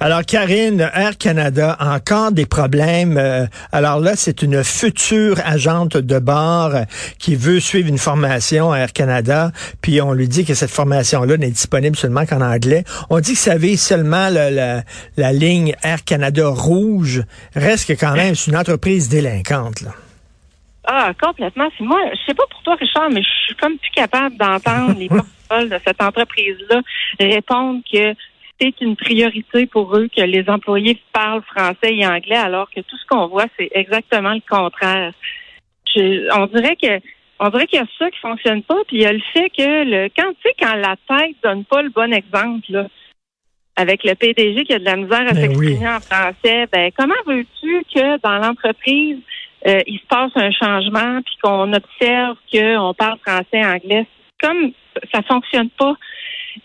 Alors, Karine, Air Canada, encore des problèmes. Euh, alors là, c'est une future agente de bord qui veut suivre une formation à Air Canada, puis on lui dit que cette formation-là n'est disponible seulement qu'en anglais. On dit que ça vise seulement la, la, ligne Air Canada rouge. Reste que quand même, c'est une entreprise délinquante, là. Ah, complètement. Moi, je sais pas pour toi, Richard, mais je suis comme plus capable d'entendre les porte de cette entreprise-là répondre que c'est une priorité pour eux que les employés parlent français et anglais, alors que tout ce qu'on voit, c'est exactement le contraire. on dirait que on dirait qu'il y a ça qui fonctionne pas, puis il y a le fait que le quand tu sais quand la tête donne pas le bon exemple là, avec le PDG qui a de la misère à ben s'exprimer en français, ben comment veux-tu que dans l'entreprise euh, il se passe un changement puis qu'on observe qu'on parle français et anglais? Comme ça fonctionne pas.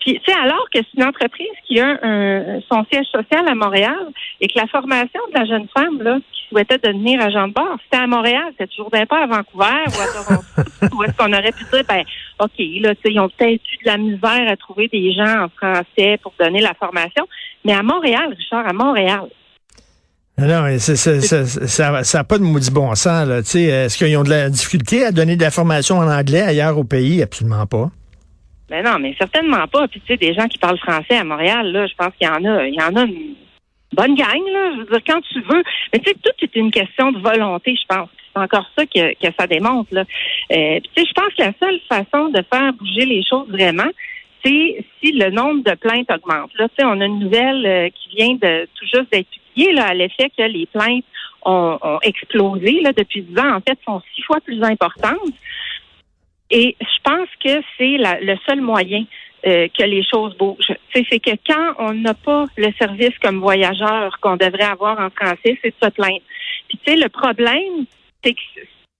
Puis, tu sais, alors que c'est une entreprise qui a un, son siège social à Montréal et que la formation de la jeune femme là, qui souhaitait devenir agent de bord, c'était à Montréal, c'était toujours bien pas à Vancouver ou à Toronto, où est-ce qu'on aurait pu dire, ben, OK, là, tu sais, ils ont peut-être eu de la misère à trouver des gens en français pour donner la formation, mais à Montréal, Richard, à Montréal, non, ça n'a pas de maudit bon sens. Là. Est-ce qu'ils ont de la difficulté à donner de la formation en anglais ailleurs au pays? Absolument pas. Ben non, mais certainement pas. Puis tu sais, des gens qui parlent français à Montréal, là, je pense qu'il y en a, il y en a une bonne gang, là. Je veux dire, quand tu veux. Mais tu sais, tout est une question de volonté, je pense. C'est encore ça que, que ça démontre, là. Euh, tu sais, je pense que la seule façon de faire bouger les choses vraiment, c'est si le nombre de plaintes augmente. Là, tu sais, on a une nouvelle euh, qui vient de tout juste d'être publiée, là, à l'effet que les plaintes ont, ont explosé, là, depuis 10 ans. En fait, sont six fois plus importantes. Et je pense que c'est le seul moyen euh, que les choses bougent. C'est que quand on n'a pas le service comme voyageur qu'on devrait avoir en français, c'est de se plaindre. Puis tu sais, le problème, c'est que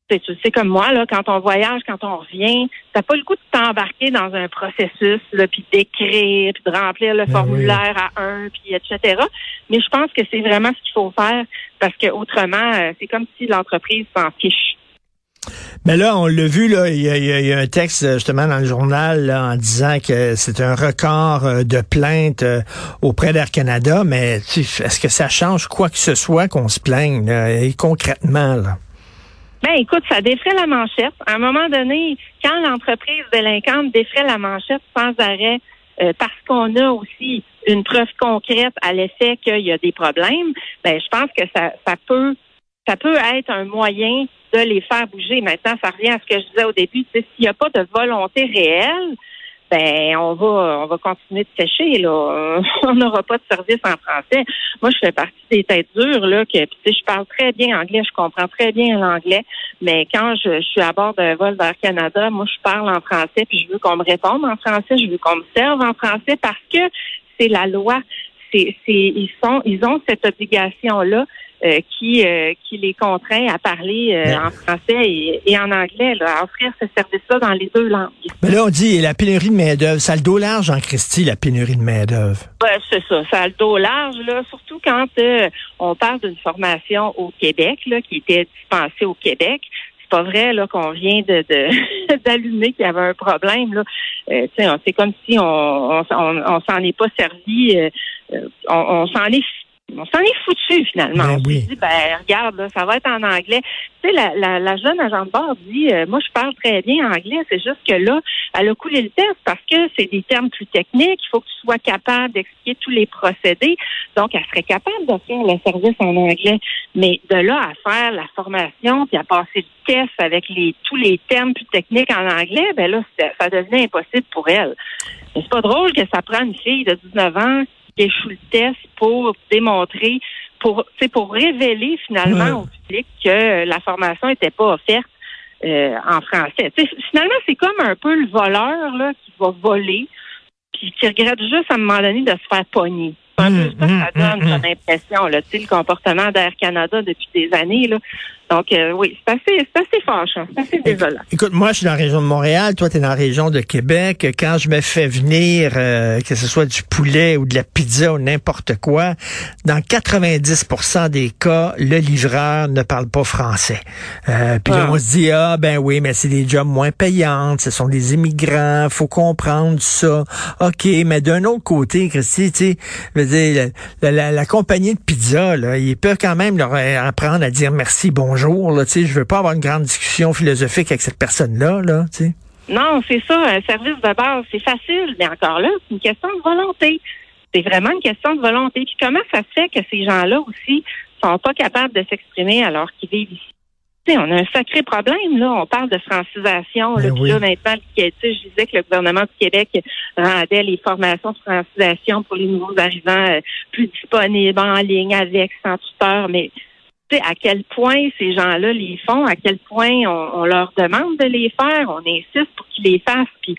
c'est comme moi, là, quand on voyage, quand on revient, t'as pas le coup de t'embarquer dans un processus, là, puis d'écrire, puis de remplir le ben formulaire à un, puis etc. Mais je pense que c'est vraiment ce qu'il faut faire parce que autrement, euh, c'est comme si l'entreprise s'en fiche. Mais là, on l'a vu, là, il y, a, un texte justement dans le journal en disant que c'est un record euh, de plaintes euh, auprès d'Air Canada, mais est-ce que ça change quoi que ce soit qu'on se plaigne et concrètement? Là? Ben, écoute, ça défrait la manchette. À un moment donné, quand l'entreprise délinquante défrait la manchette sans arrêt, euh, parce qu'on a aussi une preuve concrète à l'effet qu'il y a des problèmes, ben, je pense que ça, ça peut, ça peut être un moyen de les faire bouger. Maintenant, ça revient à ce que je disais au début. S'il n'y a pas de volonté réelle, ben on va on va continuer de sécher là. On n'aura pas de service en français. Moi, je fais partie des têtes dures là que je parle très bien anglais, je comprends très bien l'anglais, mais quand je, suis à bord d'un vol vers Canada, moi je parle en français puis je veux qu'on me réponde en français, je veux qu'on me serve en français parce que c'est la loi. C'est ils sont ils ont cette obligation là euh, qui euh, qui les contraint à parler euh, en français et, en anglais, à offrir ce service-là dans les deux langues. Mais là, on dit la pénurie de main-d'œuvre. Ça a le dos large en Christie, la pénurie de main-d'œuvre. C'est ça. Ça a le dos large, là, surtout quand on parle d'une formation au Québec, là, qui était dispensée au Québec c'est pas vrai là qu'on vient de d'allumer qu'il y avait un problème là. c'est comme si on on, on, s'en est pas servi, on, on s'en est on s'en est foutu finalement. Ben on s'est dit, ben regarde, ça va être en anglais. Tu sais, la, la, la jeune agent de bord dit, euh, moi je parle très bien anglais, c'est juste que là, elle a coulé le test parce que c'est des termes plus techniques, il faut que tu sois capable d'expliquer tous les procédés. Donc, elle serait capable de faire le service en anglais. Mais de là à faire la formation, puis à passer le test avec les tous les termes plus techniques en anglais, ben là, ça devient impossible pour elle. Mais c'est pas drôle que ça prenne une fille de 19 ans échoue le test pour démontrer, pour, pour révéler finalement au public que la formation n'était pas offerte euh, en français. finalement, c'est comme un peu le voleur là, qui va voler, puis qui regrette juste à un moment donné de se faire pogner. C'est un peu ça que ça donne, son impression, là, le comportement d'Air Canada depuis des années. Là. Donc, euh, oui, c'est assez, c'est assez fâchant, c'est assez désolant. Écoute, moi, je suis dans la région de Montréal, toi, tu es dans la région de Québec. Quand je me fais venir, euh, que ce soit du poulet ou de la pizza ou n'importe quoi, dans 90% des cas, le livreur ne parle pas français. Euh, puis Ah. on se dit, ah ben oui, mais c'est des jobs moins payants, ce sont des immigrants, faut comprendre ça. OK, mais d'un autre côté, Christy, tu sais, je veux dire, la, la- la compagnie de pizza, là, ils peuvent quand même leur apprendre à dire merci, bonjour. Là, tu sais, je veux pas avoir une grande discussion philosophique avec cette personne-là. Là, tu sais. Non, c'est ça, un service de base, c'est facile, mais encore là, c'est une question de volonté. C'est vraiment une question de volonté. Puis comment ça se fait que ces gens-là aussi sont pas capables de s'exprimer alors qu'ils vivent ici? On a un sacré problème, là. On parle de francisation. Là, Ben oui. là, maintenant, je disais que le gouvernement du Québec rendait les formations de francisation pour les nouveaux arrivants euh, plus disponibles en ligne, avec, sans tuteur. Mais à quel point ces gens-là les font, à quel point on, on leur demande de les faire, on insiste pour qu'ils les fassent, puis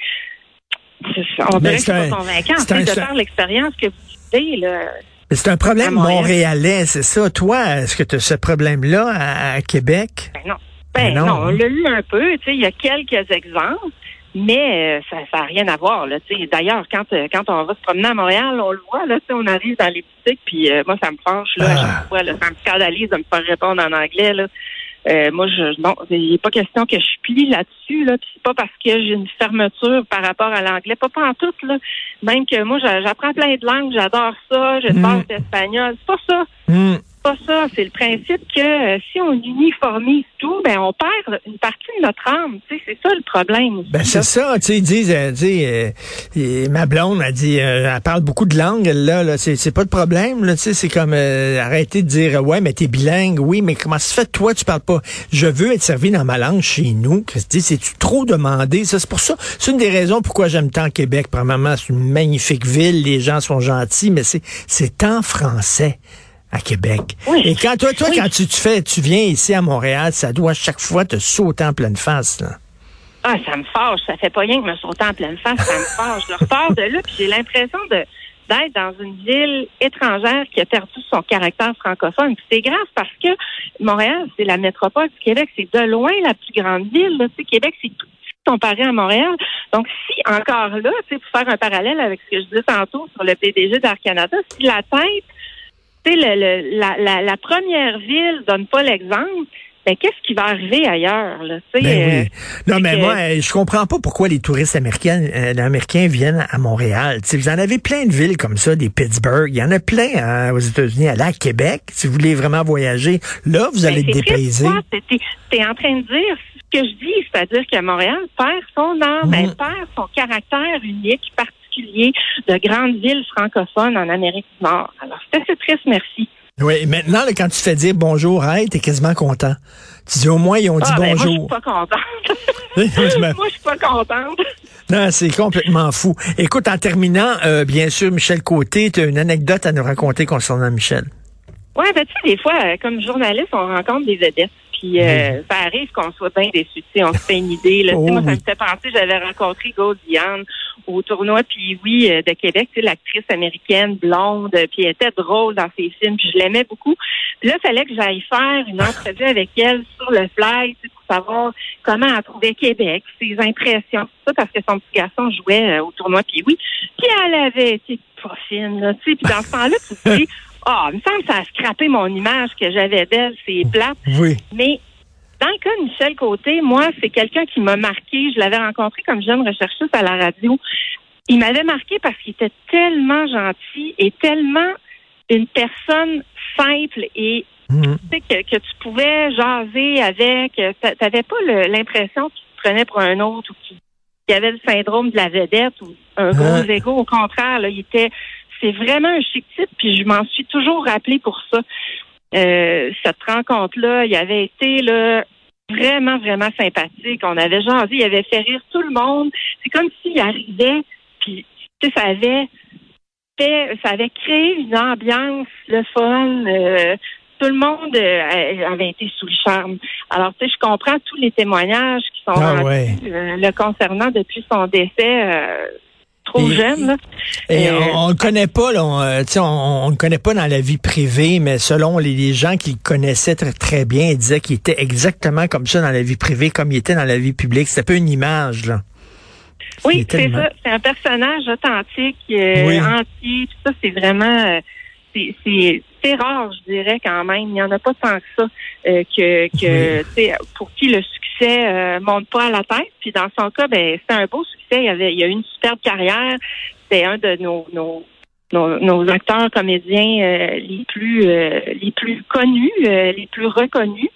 c'est- on Mais dirait que c'est pas convaincant. sais, c'est de par l'expérience que vous vivez, là. C'est un problème montréalais, c'est ça. Toi, est-ce que tu as ce problème-là à, à Québec? Ben non. Ben Ben non, non, hein? on l'a eu un peu, tu sais, il y a quelques exemples, mais euh, ça n'a rien à voir, là. D'ailleurs, quand, euh, quand on va se promener à Montréal, on le voit, là, on arrive dans les boutiques, puis euh, moi, ça me fâche, là, à Ah. chaque fois, là, ça me scandalise de me faire répondre en anglais, là. Euh, moi, je, non, il n'est pas question que je plie là-dessus, là, puis c'est pas parce que j'ai une fermeture par rapport à l'anglais, pas pas en tout, là. Même que moi, j'a- j'apprends plein de langues, j'adore ça, j'ai une Mm. d'espagnol, c'est pas ça Hmm. Pas ça. C'est le principe que euh, si on uniformise tout, ben on perd une partie de notre âme. Tu sais, c'est ça le problème. Ben c'est ça, tu sais, ils disent, euh, tu euh, ma blonde a dit, euh, elle parle beaucoup de langues, là, là c'est, c'est pas de problème, tu c'est comme arrêter de dire, ouais, mais t'es bilingue, oui, mais comment se fait, toi, tu parles pas, je veux être servi dans ma langue chez nous, Christy, c'est-tu trop demandé, ça, c'est pour ça, c'est une des raisons pourquoi j'aime tant Québec, premièrement, c'est une magnifique ville, les gens sont gentils, mais c'est, c'est en français à Québec. Oui. Et quand toi, toi, Oui. quand tu, tu fais, tu viens ici à Montréal, ça doit chaque fois te sauter en pleine face, là. Ah, ça me fâche. Ça fait pas rien que me sauter en pleine face. Ça me fâche. Je repars de là, puis j'ai l'impression de d'être dans une ville étrangère qui a perdu son caractère francophone. Puis c'est grave parce que Montréal, c'est la métropole du Québec. C'est de loin la plus grande ville. Là. Tu sais, Québec, c'est tout petit comparé à Montréal. Donc, si encore là, tu sais, pour faire un parallèle avec ce que je disais tantôt sur le PDG d'Air Canada, si la tête, tu sais, le- le- la, la, la première ville donne pas l'exemple, ben qu'est-ce qui va arriver ailleurs? Là, tu Ben euh, oui. Non, mais que- moi, euh, je comprends pas pourquoi les touristes américains, euh, américains viennent à Montréal. Tu sais, vous en avez plein de villes comme ça, des Pittsburgh. Il y en a plein hein, aux États-Unis, à Québec. Si vous voulez vraiment voyager, là, vous allez Ben, triste, toi. T'es- T'es en train de dire ce que je dis, c'est-à-dire que Montréal perd son âme, Mhm. elle perd son caractère unique, particulier de grande ville francophone en Amérique du Nord. Alors, c'est assez triste, merci. Oui, maintenant, là, quand tu te fais dire bonjour, hey, t'es quasiment content. Tu dis au moins, ils ont dit Ah, ben, moi, je suis bonjour. pas contente. Moi, je suis pas contente. non, c'est complètement fou. Écoute, en terminant, euh, bien sûr, Michel Côté, tu as une anecdote à nous raconter concernant Michel. Ouais, ben, tu sais, des fois, euh, comme journaliste, on rencontre des vedettes. Puis euh, ça arrive qu'on soit bien sais, On se fait une idée. Là. Oh moi, ça oui. me fait penser, j'avais rencontré Gold Diane au tournoi puis oui euh, de Québec, tu sais, l'actrice américaine blonde, euh, puis elle était drôle dans ses films, puis je l'aimais beaucoup. Puis là, il fallait que j'aille faire une entrevue avec elle sur le fly, tu sais, pour savoir comment elle trouvait Québec, ses impressions, tout ça, parce que son petit garçon jouait euh, au tournoi puis oui. Puis elle avait été pas fine, là, tu sais. Puis dans ce temps-là, tu te dis, ah, il me semble que ça a scrappé mon image que j'avais d'elle, c'est plate. Oui. Mais dans le cas de Michel Côté, moi, c'est quelqu'un qui m'a marqué. Je l'avais rencontré comme jeune recherchiste à la radio. Il m'avait marqué parce qu'il était tellement gentil et tellement une personne simple et Mhm. tu sais, que, que tu pouvais jaser avec. Tu n'avais pas l'impression qu'il te prenait pour un autre ou qu'il qu'il avait le syndrome de la vedette ou un gros Ouais. égo. Au contraire, là, il était. C'est vraiment un chic type, puis je m'en suis toujours rappelé pour ça. Euh, cette rencontre-là, il avait été là vraiment, vraiment sympathique. On avait jasé, il avait fait rire tout le monde. C'est comme s'il arrivait, puis ça avait fait, ça avait créé une ambiance, le fun. euh, tout le monde euh, avait été sous le charme. Alors, tu sais, je comprends tous les témoignages qui sont Ah rendus, ouais. euh, le concernant depuis son décès. Euh, jeune. Là. Et on ne connaît pas, là, on, ne connaît pas dans la vie privée, mais selon les, gens qui le connaissaient très, très bien, ils disaient qu'il était exactement comme ça dans la vie privée, comme il était dans la vie publique. C'était peu une image, là. Oui, c'est ça. C'est un personnage authentique, euh, entier. Tout ça, c'est vraiment, euh, c'est rare, je dirais quand même. Il n'y en a pas tant que ça euh, que, que pour qui le succès euh, monte pas à la tête. Puis dans son cas, ben c'est un beau succès. Il avait, il a eu une superbe carrière. C'est un de nos, nos nos, acteurs comédiens les plus les plus connus, les plus reconnus.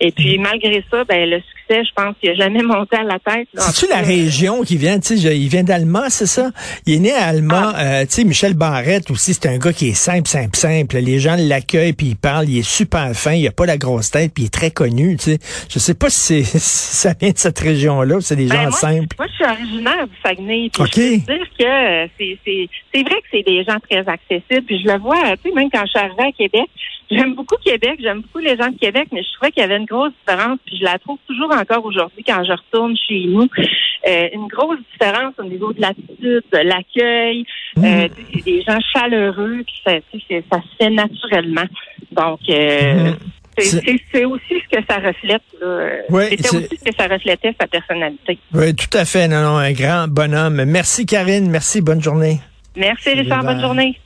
Et puis, malgré ça, ben, le succès, je pense qu'il n'a jamais monté à la tête. C'est-tu la région qui vient, tu sais, il vient d'Alma, c'est ça? Il est né à Alma, ah. euh, tu sais, Michel Barrette aussi, c'est un gars qui est simple, simple, simple. Les gens l'accueillent, puis il parle, il est super fin, il a pas la grosse tête, puis il est très connu, tu sais. Je sais pas si, ça vient de cette région-là, c'est des ben, gens simples. Moi, je suis originaire du Saguenay, puis je veux dire que euh, c'est vrai que c'est des gens très accessibles, puis je le vois, tu sais, même quand je suis arrivée à Québec, J'aime beaucoup Québec, j'aime beaucoup les gens de Québec, mais je trouvais qu'il y avait une grosse différence, puis je la trouve toujours encore aujourd'hui quand je retourne chez nous. Euh, une grosse différence au niveau de l'attitude, de l'accueil, euh, mmh. des gens chaleureux, puis ça, ça se fait naturellement. Donc, euh, mmh. C'est aussi ce que ça reflète. C'était aussi ce que ça reflétait sa personnalité. Oui, tout à fait. Non, non, un grand bonhomme. Merci Karine. Merci. Bonne journée. Merci Richard. Bonne journée.